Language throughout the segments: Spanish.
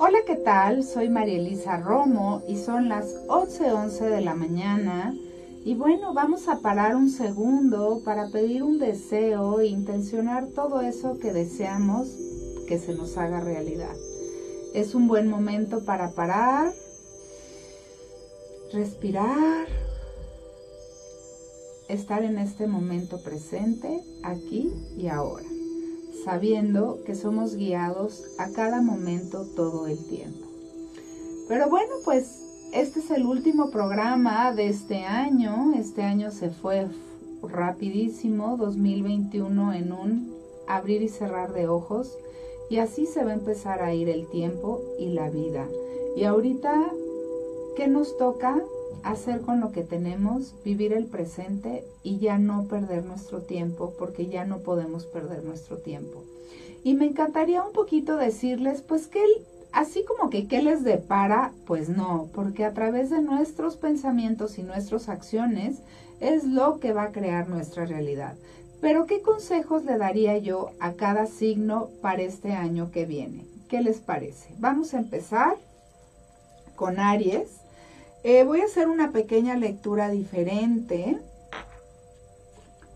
Hola, ¿qué tal? Soy María Elisa Romo y son las 11:11 de la mañana. Y bueno, vamos a parar un segundo para pedir un deseo e intencionar todo eso que deseamos que se nos haga realidad. Es un buen momento para parar, respirar, estar en este momento presente, aquí y ahora sabiendo que somos guiados a cada momento todo el tiempo. Pero bueno, pues este es el último programa de este año. Este año se fue rapidísimo, 2021 en un abrir y cerrar de ojos. Y así se va a empezar a ir el tiempo y la vida. Y ahorita, ¿qué nos toca? Hacer con lo que tenemos, vivir el presente y ya no perder nuestro tiempo, porque ya no podemos perder nuestro tiempo. Y me encantaría un poquito decirles, pues que así como que qué les depara, pues no, porque a través de nuestros pensamientos y nuestras acciones es lo que va a crear nuestra realidad. Pero ¿qué consejos le daría yo a cada signo para este año que viene? ¿Qué les parece? Vamos a empezar con Aries. Eh, voy a hacer una pequeña lectura diferente,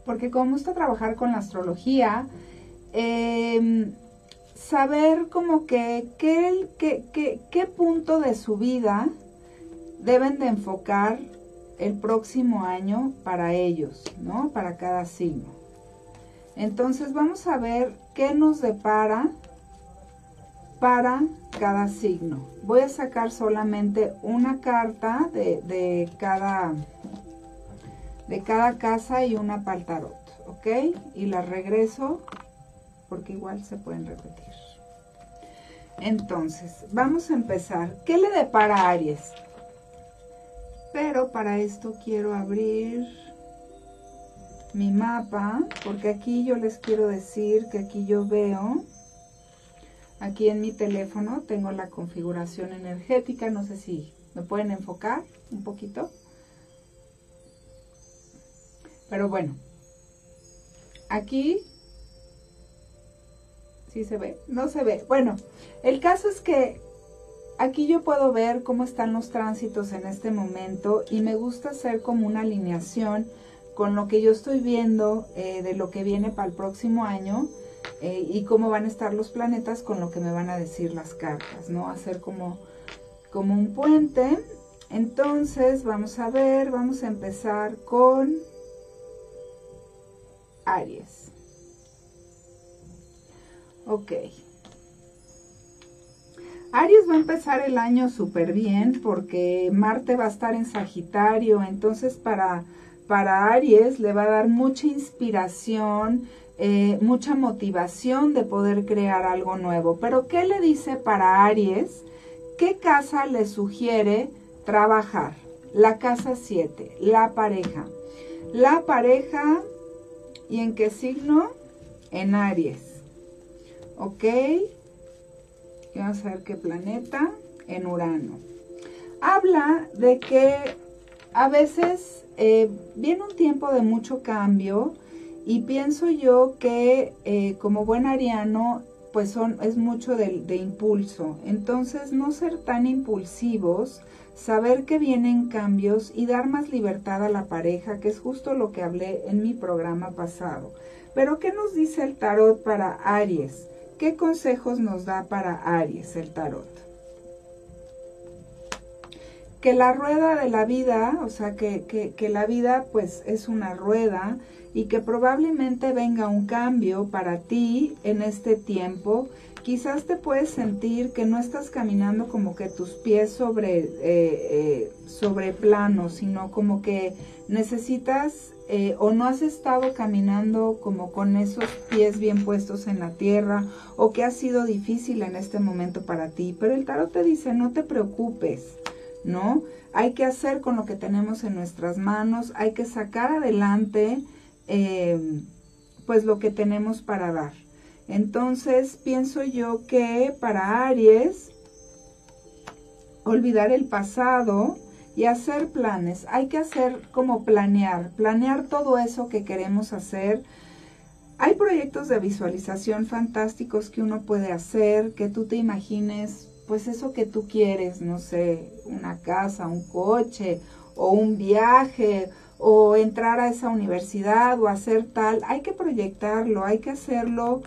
porque como gusta trabajar con la astrología, em, saber como que qué punto de su vida deben de enfocar el próximo año para ellos, ¿no? Para cada signo. Entonces vamos a ver qué nos depara para cada signo. Voy a sacar solamente una carta de, cada, de cada casa y una para el tarot, ¿ok? Y la regreso porque igual se pueden repetir. Entonces, vamos a empezar. ¿Qué le depara Aries? Pero para esto quiero abrir mi mapa, porque aquí yo les quiero decir que aquí yo veo Aquí en mi teléfono tengo la configuración energética, no sé si me pueden enfocar un poquito. Pero bueno, aquí ¿Sí se ve? No se ve. Bueno, el caso es que aquí yo puedo ver cómo están los tránsitos en este momento y me gusta hacer como una alineación con lo que yo estoy viendo eh, de lo que viene para el próximo año eh, y cómo van a estar los planetas con lo que me van a decir las cartas, ¿no? Hacer como, como un puente. Entonces, vamos a ver, vamos a empezar con Aries. Ok. Aries va a empezar el año súper bien porque Marte va a estar en Sagitario, entonces para, para Aries le va a dar mucha inspiración, eh, mucha motivación de poder crear algo nuevo. Pero ¿qué le dice para Aries? ¿Qué casa le sugiere trabajar? La casa 7, la pareja. La pareja, ¿y en qué signo? En Aries. ¿Ok? Vamos a ver qué planeta. En Urano. Habla de que a veces eh, viene un tiempo de mucho cambio, y pienso yo que eh, como buen ariano, pues son, es mucho de, de, impulso. Entonces, no ser tan impulsivos, saber que vienen cambios y dar más libertad a la pareja, que es justo lo que hablé en mi programa pasado. Pero, ¿qué nos dice el tarot para Aries? ¿Qué consejos nos da para Aries el tarot? Que la rueda de la vida, o sea, que, que, que la vida pues es una rueda y que probablemente venga un cambio para ti en este tiempo. Quizás te puedes sentir que no estás caminando como que tus pies sobre, eh, eh, sobre plano, sino como que necesitas eh, o no has estado caminando como con esos pies bien puestos en la tierra o que ha sido difícil en este momento para ti. Pero el tarot te dice, no te preocupes, ¿no? Hay que hacer con lo que tenemos en nuestras manos, hay que sacar adelante eh, pues lo que tenemos para dar. Entonces pienso yo que para Aries, olvidar el pasado y hacer planes. Hay que hacer como planear, planear todo eso que queremos hacer. Hay proyectos de visualización fantásticos que uno puede hacer, que tú te imagines pues eso que tú quieres, no sé, una casa, un coche o un viaje o entrar a esa universidad o hacer tal, hay que proyectarlo, hay que hacerlo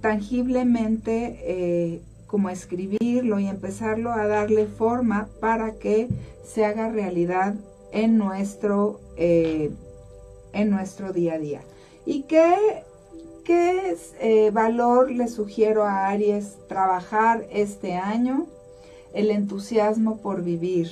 tangiblemente eh, como escribirlo y empezarlo a darle forma para que se haga realidad en nuestro, eh, en nuestro día a día. ¿Y qué, qué eh, valor le sugiero a Aries trabajar este año? El entusiasmo por vivir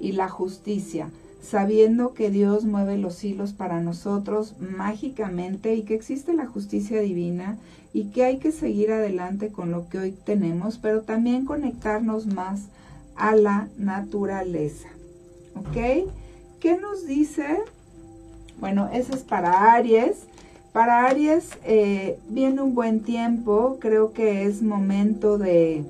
y la justicia sabiendo que Dios mueve los hilos para nosotros mágicamente y que existe la justicia divina y que hay que seguir adelante con lo que hoy tenemos, pero también conectarnos más a la naturaleza. ¿Ok? ¿Qué nos dice? Bueno, eso es para Aries. Para Aries eh, viene un buen tiempo, creo que es momento de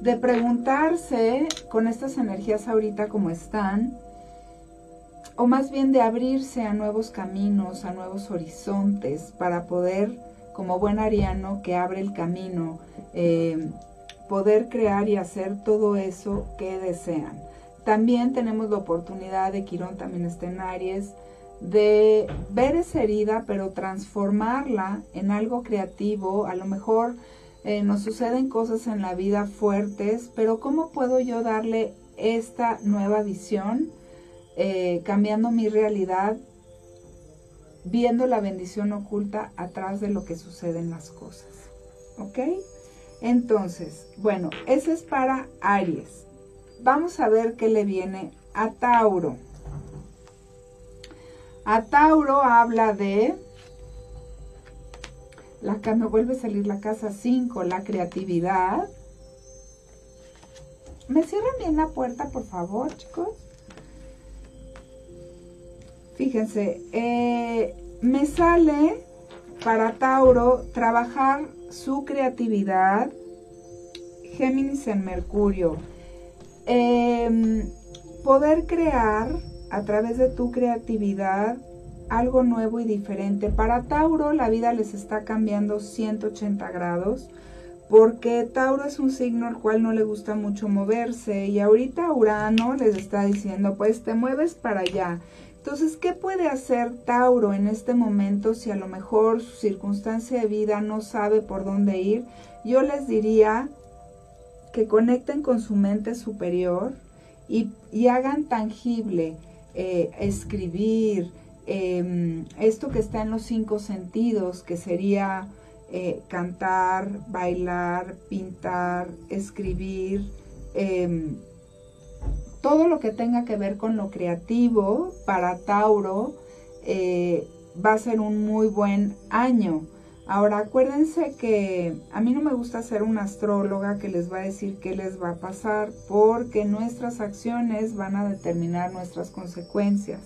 de preguntarse con estas energías ahorita como están, o más bien de abrirse a nuevos caminos, a nuevos horizontes, para poder, como buen ariano que abre el camino, eh, poder crear y hacer todo eso que desean. También tenemos la oportunidad de Quirón también está en Aries, de ver esa herida, pero transformarla en algo creativo, a lo mejor eh, nos suceden cosas en la vida fuertes, pero ¿cómo puedo yo darle esta nueva visión, eh, cambiando mi realidad, viendo la bendición oculta atrás de lo que sucede en las cosas? ¿Ok? Entonces, bueno, ese es para Aries. Vamos a ver qué le viene a Tauro. A Tauro habla de la, me vuelve a salir la casa 5, la creatividad. ¿Me cierran bien la puerta, por favor, chicos? Fíjense, eh, me sale para Tauro trabajar su creatividad, Géminis en Mercurio. Em, poder crear a través de tu creatividad algo nuevo y diferente. Para Tauro la vida les está cambiando 180 grados porque Tauro es un signo al cual no le gusta mucho moverse y ahorita Urano les está diciendo pues te mueves para allá. Entonces, ¿qué puede hacer Tauro en este momento si a lo mejor su circunstancia de vida no sabe por dónde ir? Yo les diría que conecten con su mente superior y, hagan tangible eh, escribir, Em, esto que está en los cinco sentidos, que sería eh, cantar, bailar, pintar, escribir, em, todo lo que tenga que ver con lo creativo para Tauro eh, va a ser un muy buen año. Ahora acuérdense que a mí no me gusta ser una astróloga que les va a decir qué les va a pasar porque nuestras acciones van a determinar nuestras consecuencias.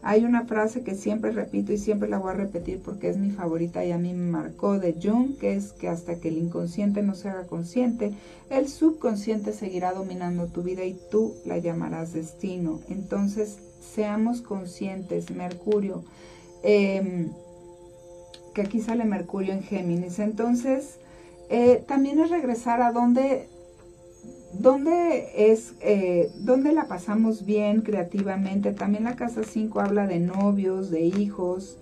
Hay una frase que siempre repito y siempre la voy a repetir porque es mi favorita y a mí me marcó de Jung, que es que hasta que el inconsciente no se haga consciente, el subconsciente seguirá dominando tu vida y tú la llamarás destino. Entonces, seamos conscientes, Mercurio, em, que aquí sale Mercurio en Géminis. Entonces, eh, también es regresar a donde ¿Dónde es, eh, dónde la pasamos bien creativamente? También la casa 5 habla de novios, de hijos,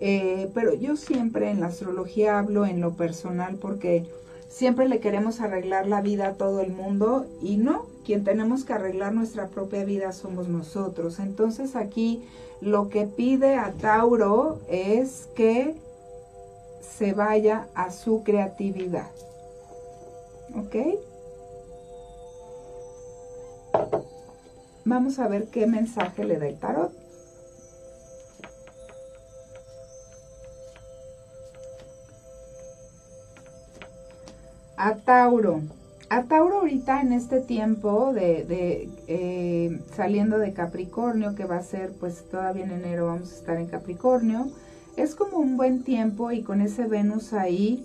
eh, pero yo siempre en la astrología hablo en lo personal porque siempre le queremos arreglar la vida a todo el mundo y no, quien tenemos que arreglar nuestra propia vida somos nosotros. Entonces aquí lo que pide a Tauro es que se vaya a su creatividad. ¿Ok? Vamos a ver qué mensaje le da el tarot. A Tauro. A Tauro ahorita en este tiempo de, eh, saliendo de Capricornio, que va a ser pues todavía en enero vamos a estar en Capricornio, es como un buen tiempo y con ese Venus ahí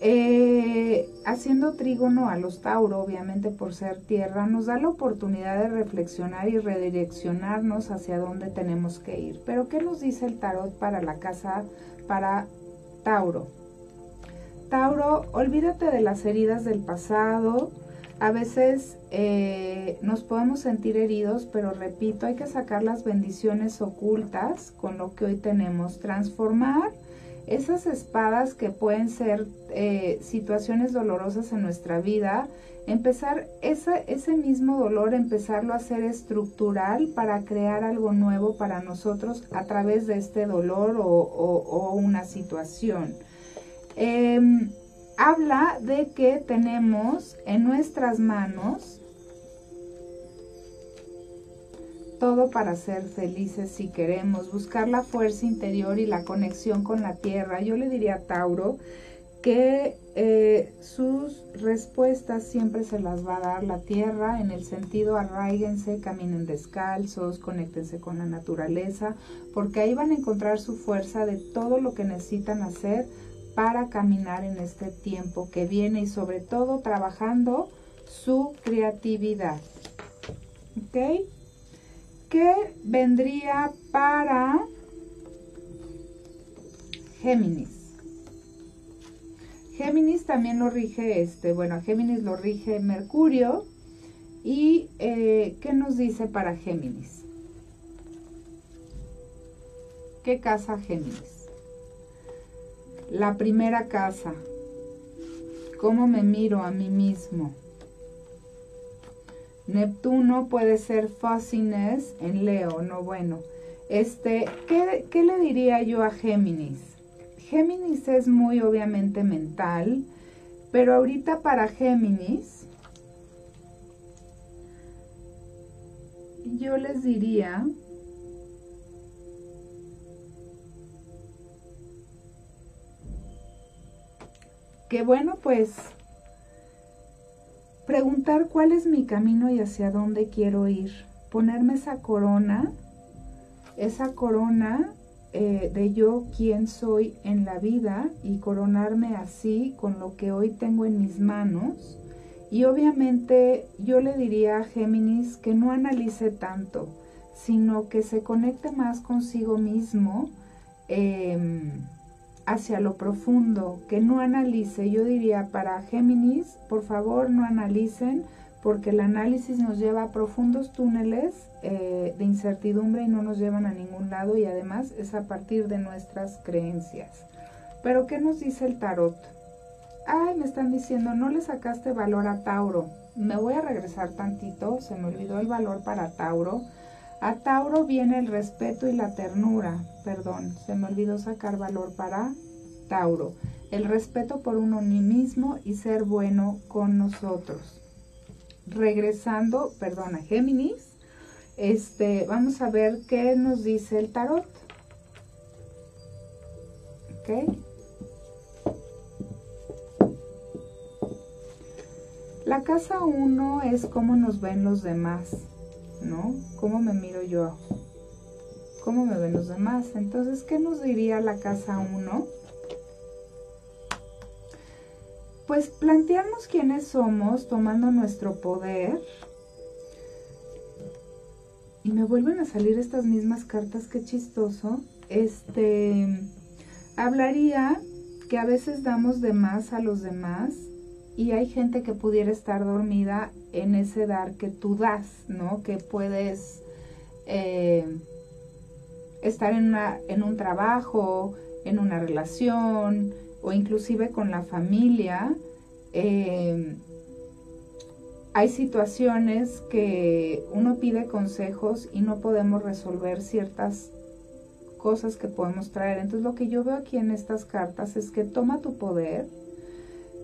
eh, haciendo trígono a los Tauro, obviamente por ser tierra, nos da la oportunidad de reflexionar y redireccionarnos hacia dónde tenemos que ir. Pero ¿qué nos dice el tarot para la casa, para Tauro? Tauro Tauro, olvídate de las heridas del pasado. A veces eh, nos podemos sentir heridos, pero repito, hay que sacar las bendiciones ocultas con lo que hoy tenemos, transformar esas espadas que pueden ser eh, situaciones dolorosas en nuestra vida, empezar ese mismo dolor, empezarlo a hacer estructural para crear algo nuevo para nosotros a través de este dolor o, una situación. Em, habla de que tenemos en nuestras manos todo para ser felices si queremos, buscar la fuerza interior y la conexión con la tierra. Yo le diría a Tauro que eh, sus respuestas siempre se las va a dar la tierra en el sentido arraíguense, caminen descalzos, conéctense con la naturaleza, porque ahí van a encontrar su fuerza de todo lo que necesitan hacer para caminar en este tiempo que viene y sobre todo trabajando su creatividad. ¿Ok? ¿Qué vendría para Géminis? Géminis también lo rige, este, bueno, Géminis lo rige Mercurio. ¿Y eh, qué nos dice para Géminis? ¿Qué casa Géminis? La primera casa. ¿Cómo me miro a mí mismo? Neptuno puede ser fussiness en Leo, no bueno. Este, ¿qué, ¿qué, le diría yo a Géminis? Géminis es muy obviamente mental, pero ahorita para Géminis, yo les diría bueno, pues Preguntar cuál es mi camino y hacia dónde quiero ir. Ponerme esa corona, esa corona eh, de yo quién soy en la vida y coronarme así con lo que hoy tengo en mis manos. Y obviamente yo le diría a Géminis que no analice tanto, sino que se conecte más consigo mismo. Em, hacia lo profundo, que no analice. Yo diría para Géminis, por favor no analicen, porque el análisis nos lleva a profundos túneles eh, de incertidumbre y no nos llevan a ningún lado y además es a partir de nuestras creencias. Pero ¿qué nos dice el tarot? Ay, me están diciendo, no le sacaste valor a Tauro. Me voy a regresar tantito, se me olvidó el valor para Tauro. A Tauro viene el respeto y la ternura. Perdón, se me olvidó sacar valor para Tauro. El respeto por uno mismo y ser bueno con nosotros. Regresando, perdón, a Géminis, este, vamos a ver qué nos dice el tarot. ¿Ok? La casa 1 es cómo nos ven los demás. ¿No? ¿Cómo me miro yo? ¿Cómo me ven los demás? Entonces, ¿qué nos diría la casa 1? Pues plantearnos quiénes somos tomando nuestro poder. Y me vuelven a salir estas mismas cartas, qué chistoso. Este, hablaría que a veces damos de más a los demás y hay gente que pudiera estar dormida en ese dar que tú das, ¿no? Que puedes eh, estar en, una, en un trabajo, en una relación o inclusive con la familia. Eh, hay situaciones que uno pide consejos y no podemos resolver ciertas cosas que podemos traer. Entonces lo que yo veo aquí en estas cartas es que toma tu poder,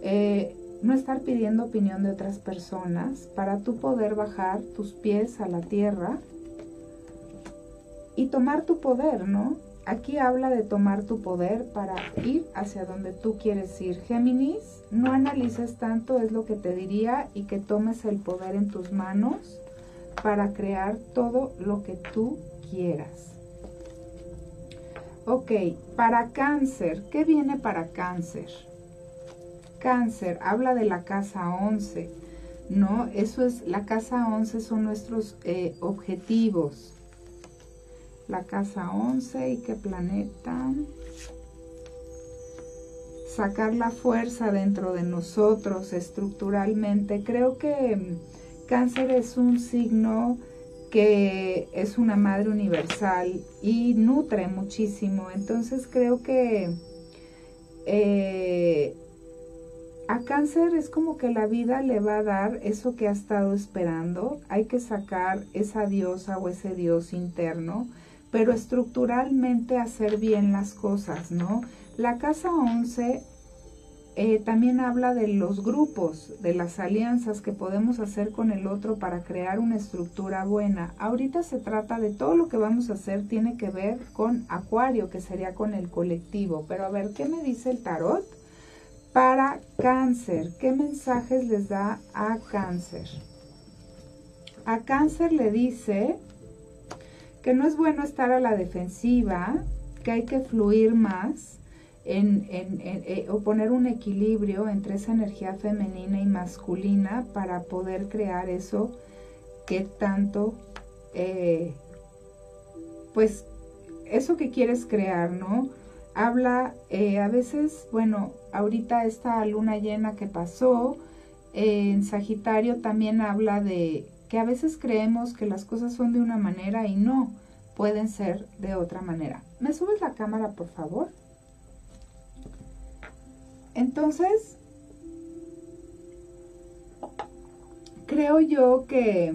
eh, no estar pidiendo opinión de otras personas para tú poder bajar tus pies a la tierra y tomar tu poder, ¿no? Aquí habla de tomar tu poder para ir hacia donde tú quieres ir. Géminis, no analices tanto, es lo que te diría, y que tomes el poder en tus manos para crear todo lo que tú quieras. Ok, para cáncer, ¿qué viene para cáncer? Cáncer, habla de la casa 11, ¿no? Eso es, la casa 11 son nuestros eh, objetivos. La casa 11 y qué planeta. sacar la fuerza dentro de nosotros estructuralmente. Creo que mm, cáncer es un signo que es una madre universal y nutre muchísimo. Entonces creo que eh, a cáncer es como que la vida le va a dar eso que ha estado esperando. Hay que sacar esa diosa o ese dios interno, pero estructuralmente hacer bien las cosas, ¿no? La casa 11 eh, también habla de los grupos, de las alianzas que podemos hacer con el otro para crear una estructura buena. Ahorita se trata de todo lo que vamos a hacer tiene que ver con Acuario, que sería con el colectivo. Pero a ver, ¿qué me dice el tarot? Para cáncer, ¿qué mensajes les da a cáncer? A cáncer le dice que no es bueno estar a la defensiva, que hay que fluir más, en, eh, o poner un equilibrio entre esa energía femenina y masculina para poder crear eso que tanto, eh, pues, eso que quieres crear, ¿no? Habla, eh, a veces, bueno, ahorita esta luna llena que pasó en Sagitario también habla de que a veces creemos que las cosas son de una manera y no, pueden ser de otra manera. ¿Me subes la cámara, por favor? Entonces, creo yo que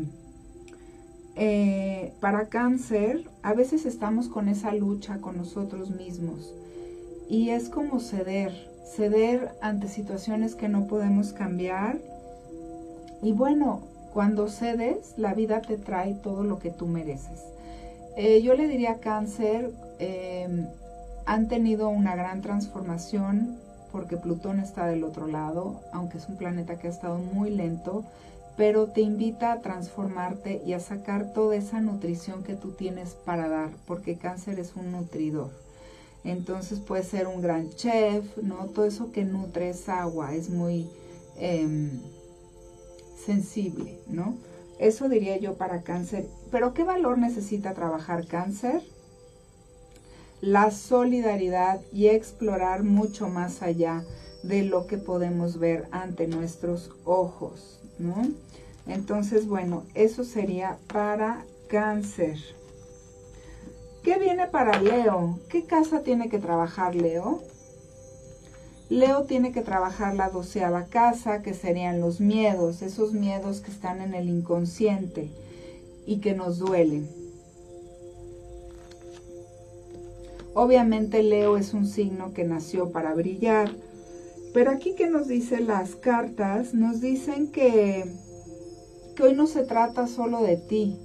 eh, para cáncer a veces estamos con esa lucha con nosotros mismos y es como ceder, ceder ante situaciones que no podemos cambiar. Y bueno, cuando cedes, la vida te trae todo lo que tú mereces. Eh, yo le diría cáncer, eh, han tenido una gran transformación porque Plutón está del otro lado, aunque es un planeta que ha estado muy lento, pero te invita a transformarte y a sacar toda esa nutrición que tú tienes para dar, porque cáncer es un nutridor. Entonces puede ser un gran chef, ¿no? Todo eso que nutre es agua, es muy em, sensible, ¿no? Eso diría yo para cáncer. Pero ¿qué valor necesita trabajar cáncer? la solidaridad y explorar mucho más allá de lo que podemos ver ante nuestros ojos, ¿no? Entonces, bueno, eso sería para cáncer. ¿Qué viene para Leo? ¿Qué casa tiene que trabajar Leo? Leo tiene que trabajar la doceava casa, que serían los miedos, esos miedos que están en el inconsciente y que nos duelen. Obviamente Leo es un signo que nació para brillar, pero aquí que nos dicen las cartas, nos dicen que, que hoy no se trata solo de ti,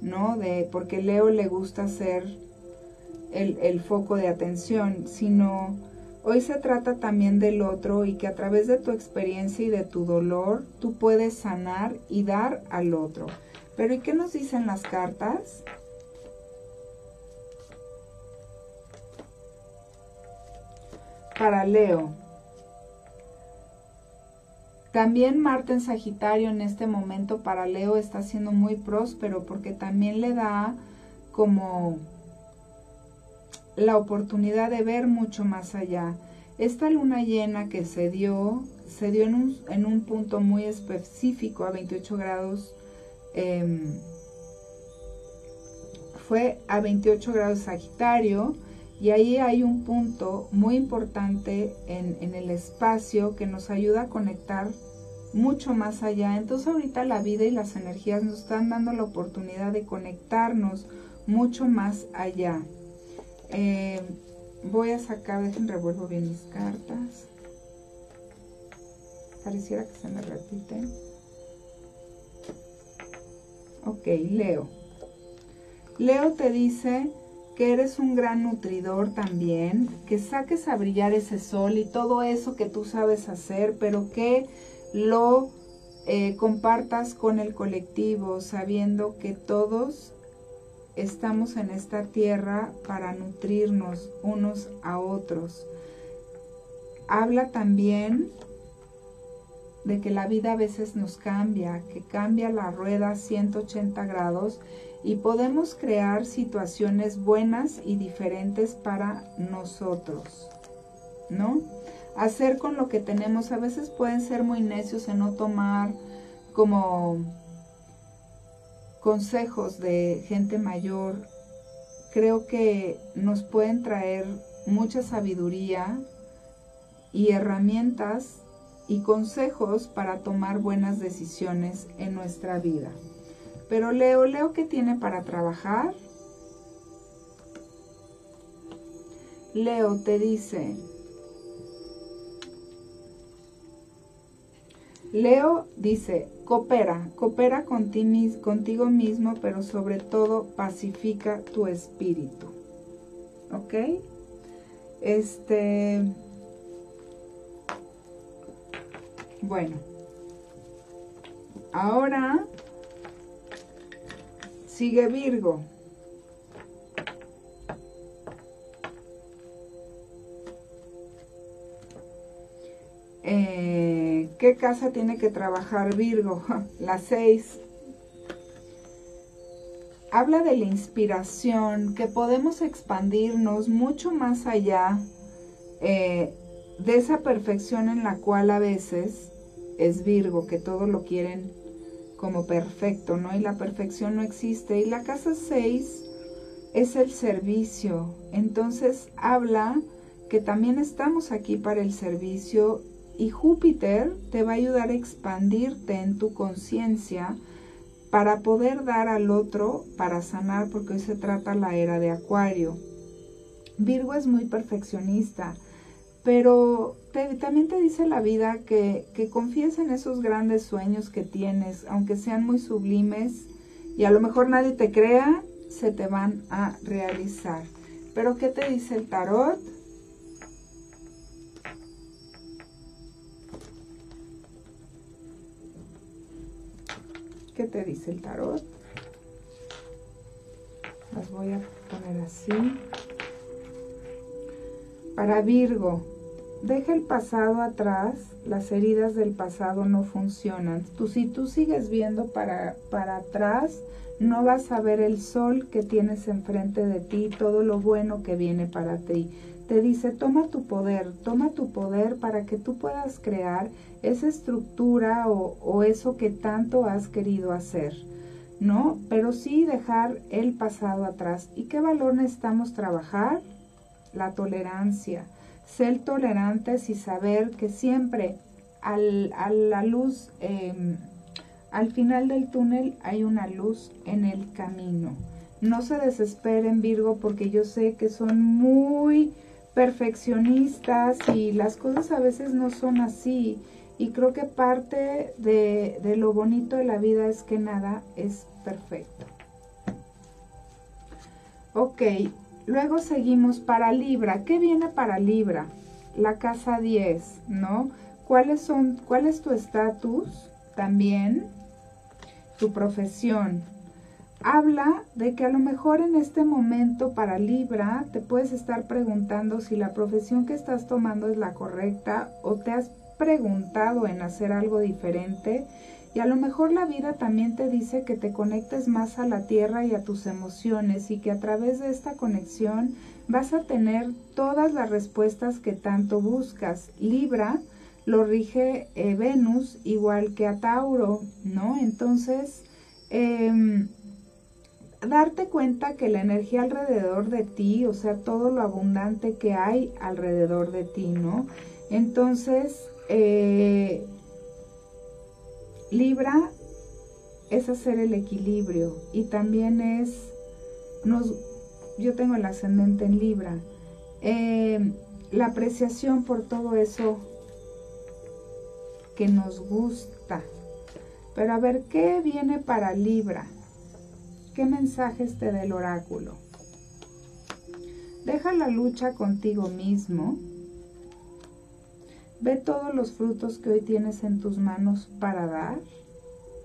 ¿no? De, porque Leo le gusta ser el, el foco de atención, sino hoy se trata también del otro y que a través de tu experiencia y de tu dolor tú puedes sanar y dar al otro. Pero ¿y qué nos dicen las cartas? para Leo. También Marte en Sagitario en este momento para Leo está siendo muy próspero porque también le da como la oportunidad de ver mucho más allá. Esta luna llena que se dio, se dio en un, en un punto muy específico a 28 grados, em, fue a 28 grados Sagitario y ahí hay un punto muy importante en, el espacio que nos ayuda a conectar mucho más allá. Entonces ahorita la vida y las energías nos están dando la oportunidad de conectarnos mucho más allá. Eh, voy a sacar, dejen revuelvo bien mis cartas. Pareciera que se me repiten. Ok, Leo. Leo te dice que eres un gran nutridor también, que saques a brillar ese sol y todo eso que tú sabes hacer, pero que lo eh, compartas con el colectivo, sabiendo que todos estamos en esta tierra para nutrirnos unos a otros. Habla también de que la vida a veces nos cambia, que cambia la rueda 180 grados y podemos crear situaciones buenas y diferentes para nosotros, ¿no? hacer con lo que tenemos. A veces pueden ser muy necios en no tomar como consejos de gente mayor. Creo que nos pueden traer mucha sabiduría y herramientas y consejos para tomar buenas decisiones en nuestra vida. Pero Leo, Leo, ¿qué tiene para trabajar? Leo te dice, Leo dice, coopera, coopera contigo mismo, pero sobre todo pacifica tu espíritu. ¿Ok? Este... Bueno. Ahora sigue Virgo. Eh, ¿Qué casa tiene que trabajar Virgo? La 6. Habla de la inspiración, que podemos expandirnos mucho más allá eh, de esa perfección en la cual a veces es Virgo, que todo lo quieren como perfecto, ¿no? Y la perfección no existe. Y la casa 6 es el servicio. Entonces habla que también estamos aquí para el servicio y Júpiter te va a ayudar a expandirte en tu conciencia para poder dar al otro, para sanar, porque hoy se trata la era de Acuario. Virgo es muy perfeccionista pero también te dice la vida que, que confíes en esos grandes sueños que tienes, aunque sean muy sublimes y a lo mejor nadie te crea, se te van a realizar. Pero ¿qué te dice el tarot? ¿Qué te dice el tarot? Las voy a poner así. Para Virgo, deja el pasado atrás, las heridas del pasado no funcionan. Tú, si tú sigues viendo para, para atrás, no vas a ver el sol que tienes enfrente de ti, todo lo bueno que viene para ti. Te dice, toma tu poder, toma tu poder para que tú puedas crear esa estructura o, o eso que tanto has querido hacer. ¿No? Pero sí dejar el pasado atrás. ¿Y qué valor necesitamos trabajar? La tolerancia, ser tolerantes y saber que siempre al, a la luz, em, al final del túnel hay una luz en el camino. No se desesperen Virgo porque yo sé que son muy perfeccionistas y las cosas a veces no son así. Y creo que parte de, de lo bonito de la vida es que nada es perfecto. Ok, Luego seguimos para Libra. ¿Qué viene para Libra? La casa 10, ¿no? ¿Cuáles son, cuál es tu estatus también? Tu profesión. Habla de que a lo mejor en este momento para Libra te puedes estar preguntando si la profesión que estás tomando es la correcta o te has preguntado en hacer algo diferente y a lo mejor la vida también te dice que te conectes más a la tierra y a tus emociones y que a través de esta conexión vas a tener todas las respuestas que tanto buscas. Libra lo rige eh, Venus igual que a Tauro, ¿no? Entonces, em, darte cuenta que la energía alrededor de ti, o sea, todo lo abundante que hay alrededor de ti, ¿no? Entonces, eh, Libra es hacer el equilibrio y también es, nos, yo tengo el ascendente en Libra, eh, la apreciación por todo eso que nos gusta. Pero a ver, ¿qué viene para Libra? ¿Qué mensajes te da el oráculo? Deja la lucha contigo mismo Ve todos los frutos que hoy tienes en tus manos para dar,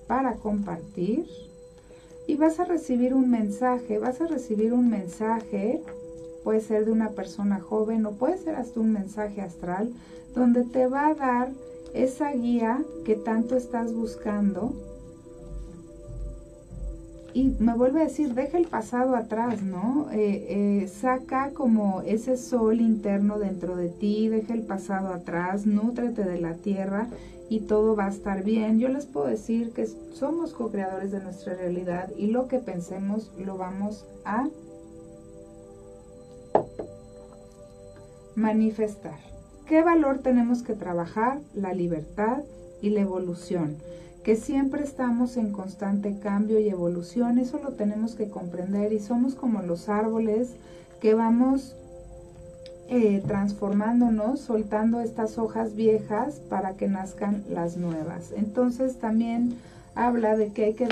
para compartir. Y vas a recibir un mensaje, vas a recibir un mensaje, puede ser de una persona joven o puede ser hasta un mensaje astral, donde te va a dar esa guía que tanto estás buscando y me vuelve a decir, deja el pasado atrás, ¿no? Eh, eh, saca como ese sol interno dentro de ti, deja el pasado atrás, nútrete de la tierra y todo va a estar bien. Yo les puedo decir que somos co-creadores de nuestra realidad y lo que pensemos lo vamos a manifestar. ¿Qué valor tenemos que trabajar? La libertad y la evolución que siempre estamos en constante cambio y evolución, eso lo tenemos que comprender y somos como los árboles que vamos eh, transformándonos, soltando estas hojas viejas para que nazcan las nuevas. Entonces también habla de que hay que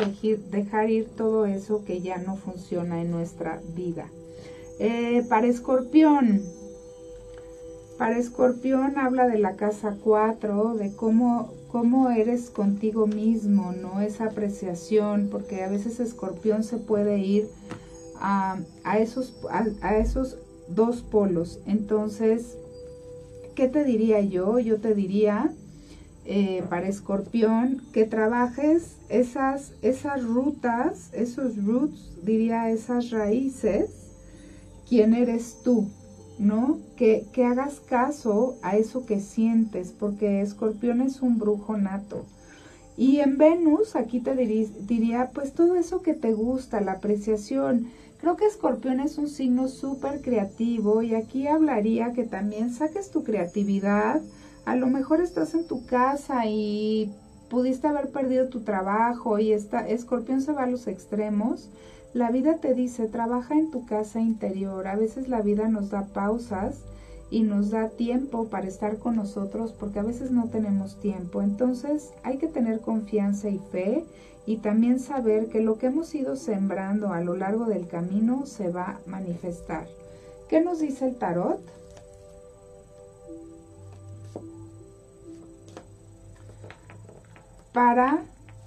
dejar ir todo eso que ya no funciona en nuestra vida. Eh, para escorpión, para escorpión habla de la casa 4, de cómo cómo eres contigo mismo, ¿no? Esa apreciación, porque a veces escorpión se puede ir a, esos, a, esos dos polos. Entonces, ¿qué te diría yo? Yo te diría eh, para escorpión que trabajes esas, esas rutas, esos roots, diría esas raíces, quién eres tú, ¿no? Que, hagas caso a eso que sientes, porque Escorpión es un brujo nato. Y en Venus, aquí te diría, pues todo eso que te gusta, la apreciación. Creo que Escorpión es un signo súper creativo y aquí hablaría que también saques tu creatividad. A lo mejor estás en tu casa y pudiste haber perdido tu trabajo y está, Escorpión se va a los extremos la vida te dice, trabaja en tu casa interior. A veces la vida nos da pausas y nos da tiempo para estar con nosotros porque a veces no tenemos tiempo. Entonces hay que tener confianza y fe y también saber que lo que hemos ido sembrando a lo largo del camino se va a manifestar. ¿Qué nos dice el tarot? Para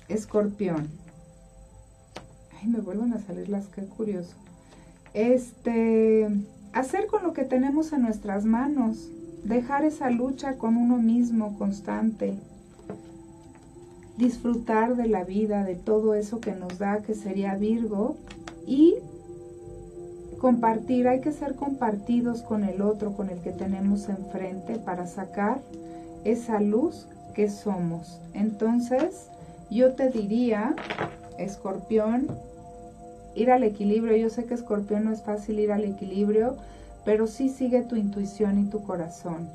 escorpión me vuelven a salir las que curioso. Este, hacer con lo que tenemos en nuestras manos, dejar esa lucha con uno mismo constante, disfrutar de la vida, de todo eso que nos da, que sería Virgo, y compartir, hay que ser compartidos con el otro, con el que tenemos enfrente, para sacar esa luz que somos. Entonces, yo te diría, escorpión, ir al equilibrio. Yo sé que escorpión no es fácil ir al equilibrio, pero sí sigue tu intuición y tu corazón.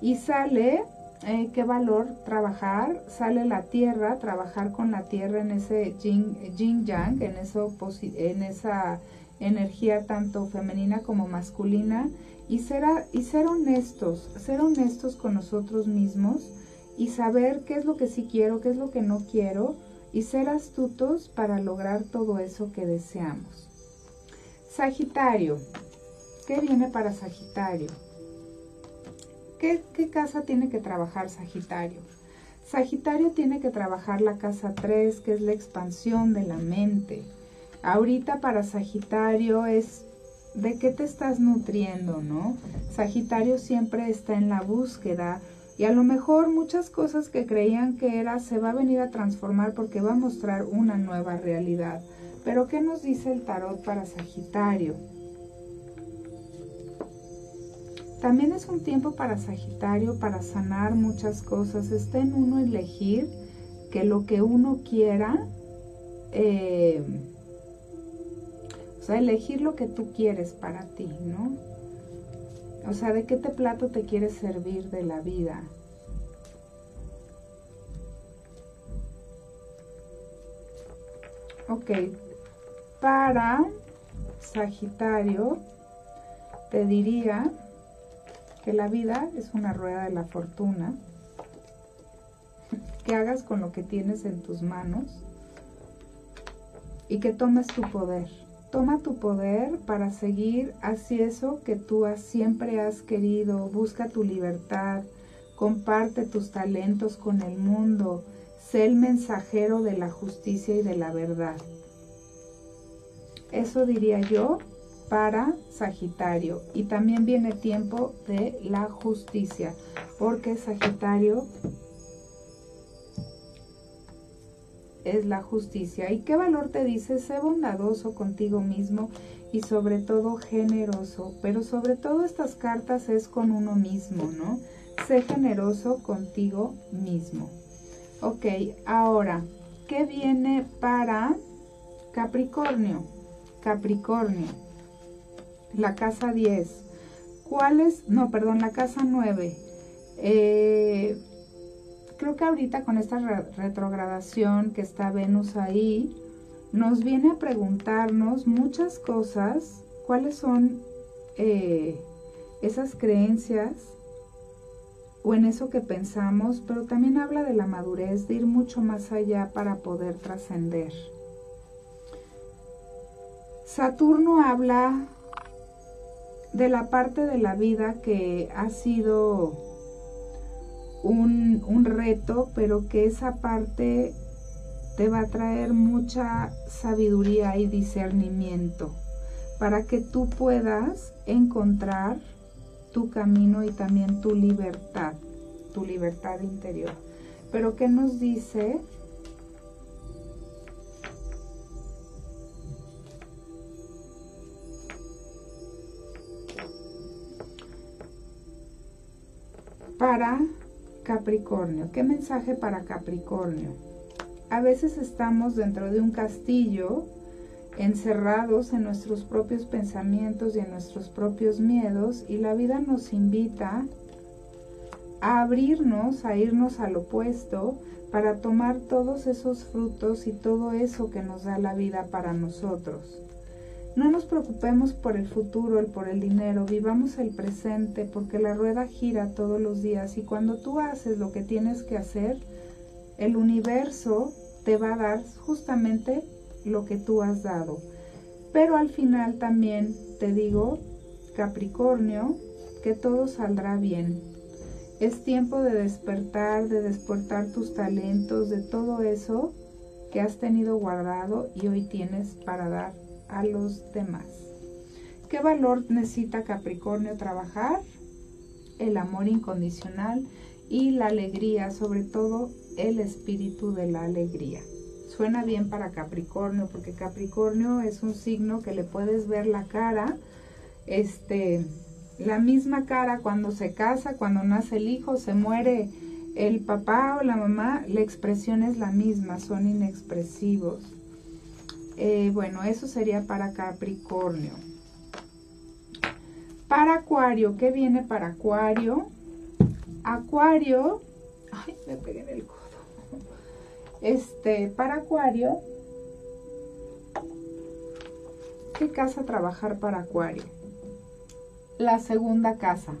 Y sale, eh, qué valor trabajar, sale la tierra, trabajar con la tierra en ese yin, yang, en, eso, en esa energía tanto femenina como masculina y ser, y ser honestos, ser honestos con nosotros mismos y saber qué es lo que sí quiero, qué es lo que no quiero y ser astutos para lograr todo eso que deseamos. Sagitario. ¿Qué viene para Sagitario? ¿Qué, casa tiene que trabajar Sagitario? Sagitario tiene que trabajar la casa 3, que es la expansión de la mente. Ahorita para Sagitario es de qué te estás nutriendo, ¿no? Sagitario siempre está en la búsqueda y a lo mejor muchas cosas que creían que era se va a venir a transformar porque va a mostrar una nueva realidad. Pero ¿qué nos dice el tarot para Sagitario? También es un tiempo para Sagitario para sanar muchas cosas. Está en uno elegir que lo que uno quiera, eh, o sea, elegir lo que tú quieres para ti, ¿no? O sea, ¿de qué te plato te quieres servir de la vida? Ok, para Sagitario te diría que la vida es una rueda de la fortuna, que hagas con lo que tienes en tus manos y que tomes tu poder. Toma tu poder para seguir hacia eso que tú siempre has querido. Busca tu libertad. Comparte tus talentos con el mundo. Sé el mensajero de la justicia y de la verdad. Eso diría yo para Sagitario. Y también viene tiempo de la justicia, porque Sagitario es la justicia. ¿Y qué valor te dice? Sé bondadoso contigo mismo y sobre todo generoso. Pero sobre todo estas cartas es con uno mismo, ¿no? Sé generoso contigo mismo. Ok, ahora, ¿qué viene para Capricornio? Capricornio, la casa 10. ¿Cuál es? No, perdón, la casa 9. Eh, creo que ahorita con esta retrogradación que está Venus ahí, nos viene a preguntarnos muchas cosas, cuáles son eh, esas creencias o en eso que pensamos, pero también habla de la madurez, de ir mucho más allá para poder trascender. Saturno habla de la parte de la vida que ha sido un, reto, pero que esa parte te va a traer mucha sabiduría y discernimiento para que tú puedas encontrar tu camino y también tu libertad, tu libertad interior. Pero ¿qué nos dice? Para Capricornio. ¿Qué mensaje para Capricornio? A veces estamos dentro de un castillo, encerrados en nuestros propios pensamientos y en nuestros propios miedos, y la vida nos invita a abrirnos, a irnos al opuesto, para tomar todos esos frutos y todo eso que nos da la vida para nosotros. No nos preocupemos por el futuro, el por el dinero, vivamos el presente porque la rueda gira todos los días y cuando tú haces lo que tienes que hacer, el universo te va a dar justamente lo que tú has dado. Pero al final también te digo, Capricornio, que todo saldrá bien. Es tiempo de despertar, de despertar tus talentos, de todo eso que has tenido guardado y hoy tienes para dar a los demás. ¿Qué valor necesita Capricornio trabajar? El amor incondicional y la alegría, sobre todo el espíritu de la alegría. Suena bien para Capricornio porque Capricornio es un signo que le puedes ver la cara, este, la misma cara cuando se casa, cuando nace el hijo, se muere el papá o la mamá, la expresión es la misma, son inexpresivos. Eh, bueno, eso sería para Capricornio. Para Acuario, ¿qué viene para Acuario? Acuario, ay, me pegué en el codo. Este, para Acuario, ¿qué casa trabajar para Acuario? La segunda casa.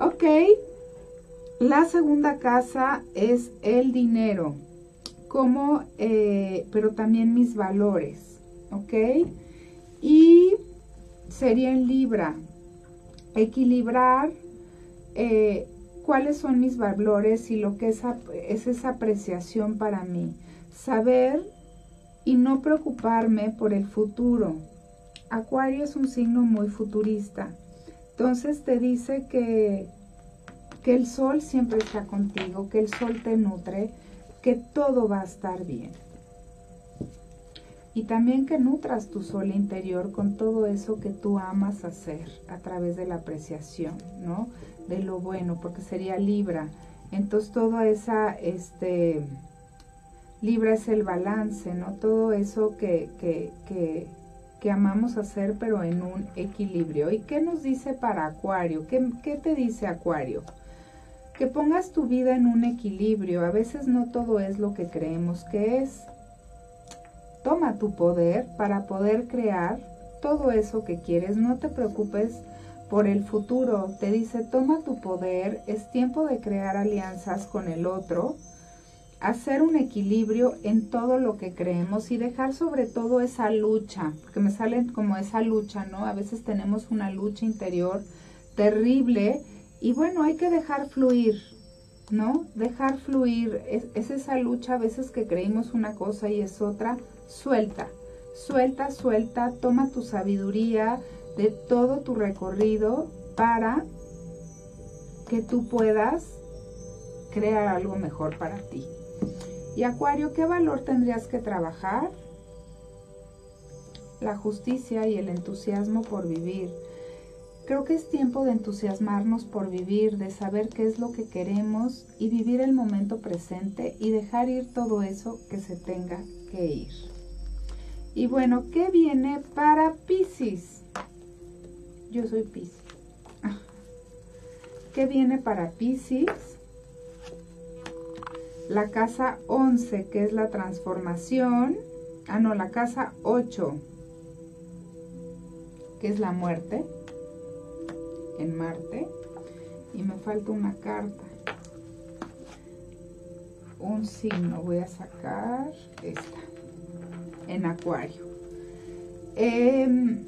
Ok, la segunda casa es el dinero como, eh, pero también mis valores, ¿ok? Y sería en Libra, equilibrar eh, cuáles son mis valores y lo que es, es esa apreciación para mí. Saber y no preocuparme por el futuro. Acuario es un signo muy futurista. Entonces te dice que, que el sol siempre está contigo, que el sol te nutre, que todo va a estar bien. Y también que nutras tu sol interior con todo eso que tú amas hacer a través de la apreciación, ¿no? De lo bueno, porque sería Libra. Entonces toda esa, este, Libra es el balance, ¿no? Todo eso que, que, que, que amamos hacer, pero en un equilibrio. ¿Y qué nos dice para Acuario? ¿Qué, qué te dice Acuario? Que pongas tu vida en un equilibrio. A veces no todo es lo que creemos que es. Toma tu poder para poder crear todo eso que quieres. No te preocupes por el futuro. Te dice, toma tu poder. Es tiempo de crear alianzas con el otro. Hacer un equilibrio en todo lo que creemos y dejar sobre todo esa lucha, porque me salen como esa lucha, ¿no? A veces tenemos una lucha interior terrible y bueno, hay que dejar fluir, ¿no? Dejar fluir. Es, esa lucha a veces que creímos una cosa y es otra. Suelta, suelta, suelta. Toma tu sabiduría de todo tu recorrido para que tú puedas crear algo mejor para ti. Y Acuario, ¿qué valor tendrías que trabajar? La justicia y el entusiasmo por vivir. Creo que es tiempo de entusiasmarnos por vivir, de saber qué es lo que queremos y vivir el momento presente y dejar ir todo eso que se tenga que ir. Y bueno, ¿qué viene para Pisces? Yo soy Pisces. ¿Qué viene para Pisces? La casa 11, que es la transformación. Ah, no, la casa 8, que es la muerte en Marte. Y me falta una carta. Un signo. Voy a sacar esta. En Acuario. Eh,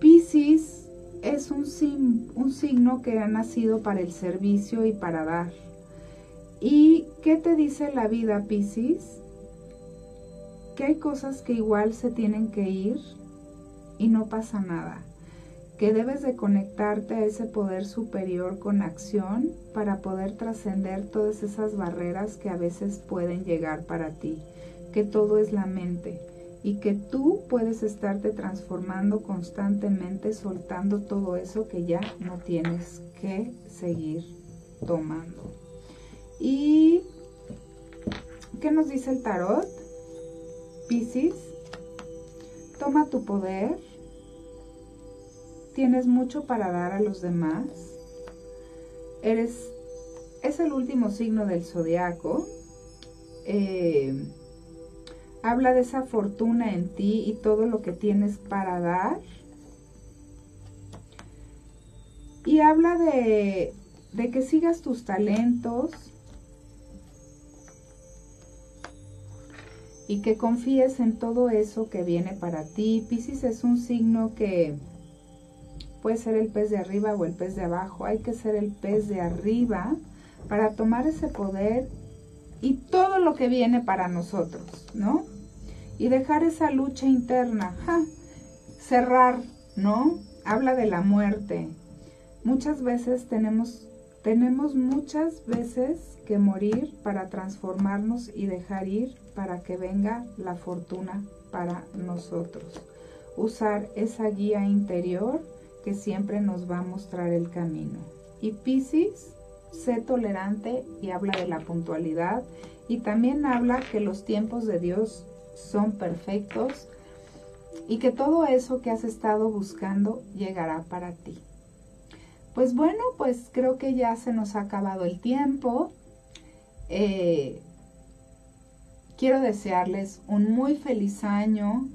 Pisces es un, un signo que ha nacido para el servicio y para dar. ¿Y qué te dice la vida, Piscis? Que hay cosas que igual se tienen que ir y no pasa nada. Que debes de conectarte a ese poder superior con acción para poder trascender todas esas barreras que a veces pueden llegar para ti. Que todo es la mente y que tú puedes estarte transformando constantemente, soltando todo eso que ya no tienes que seguir tomando. ¿Y qué nos dice el tarot? Piscis, toma tu poder, tienes mucho para dar a los demás, eres, es el último signo del zodiaco. Eh, habla de esa fortuna en ti y todo lo que tienes para dar. Y habla de, de que sigas tus talentos y que confíes en todo eso que viene para ti. Piscis es un signo que puede ser el pez de arriba o el pez de abajo. Hay que ser el pez de arriba para tomar ese poder y todo lo que viene para nosotros, ¿no? y dejar esa lucha interna, cerrar, ¿no? Habla de la muerte. Muchas veces tenemos, tenemos muchas veces que morir para transformarnos y dejar ir para que venga la fortuna para nosotros. Usar esa guía interior que siempre nos va a mostrar el camino. Y Pisces, sé tolerante y habla de la puntualidad y también habla que los tiempos de Dios son perfectos y que todo eso que has estado buscando llegará para ti. Pues bueno, pues creo que ya se nos ha acabado el tiempo. Eh, quiero desearles un muy feliz año.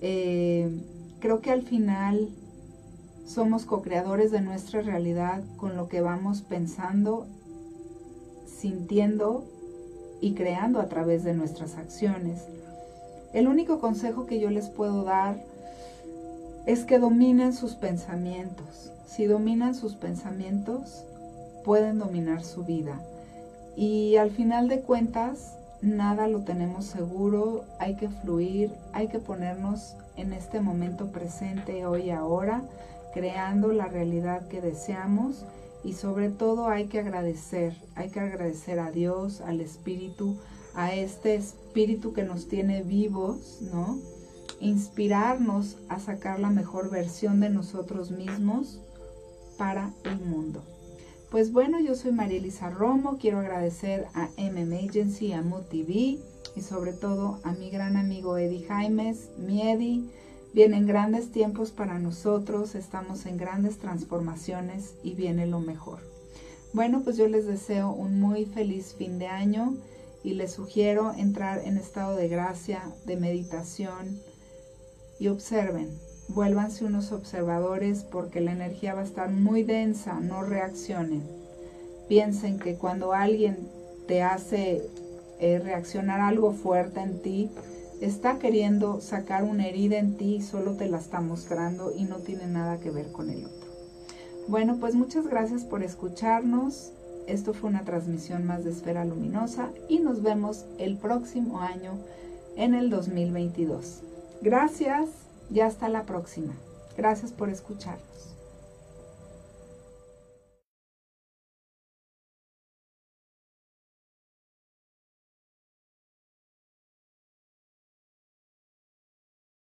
Eh, creo que al final somos co-creadores de nuestra realidad con lo que vamos pensando, sintiendo y creando a través de nuestras acciones. El único consejo que yo les puedo dar es que dominen sus pensamientos. Si dominan sus pensamientos, pueden dominar su vida. Y al final de cuentas, nada lo tenemos seguro, hay que fluir, hay que ponernos en este momento presente, hoy ahora, creando la realidad que deseamos y sobre todo hay que agradecer, hay que agradecer a Dios, al Espíritu, a este espíritu que nos tiene vivos, ¿no? Inspirarnos a sacar la mejor versión de nosotros mismos para el mundo. Pues bueno, yo soy María Elisa Romo, quiero agradecer a MM Agency, a Mood TV y sobre todo a mi gran amigo Eddie Jaimes, mi Eddie. Vienen grandes tiempos para nosotros, estamos en grandes transformaciones y viene lo mejor. Bueno, pues yo les deseo un muy feliz fin de año y les sugiero entrar en estado de gracia, de meditación y observen. Vuélvanse unos observadores porque la energía va a estar muy densa, no reaccionen. Piensen que cuando alguien te hace eh, reaccionar algo fuerte en ti, está queriendo sacar una herida en ti y solo te la está mostrando y no tiene nada que ver con el otro. Bueno, pues muchas gracias por escucharnos. Esto fue una transmisión más de Esfera Luminosa y nos vemos el próximo año en el 2022. Gracias y hasta la próxima. Gracias por escucharnos.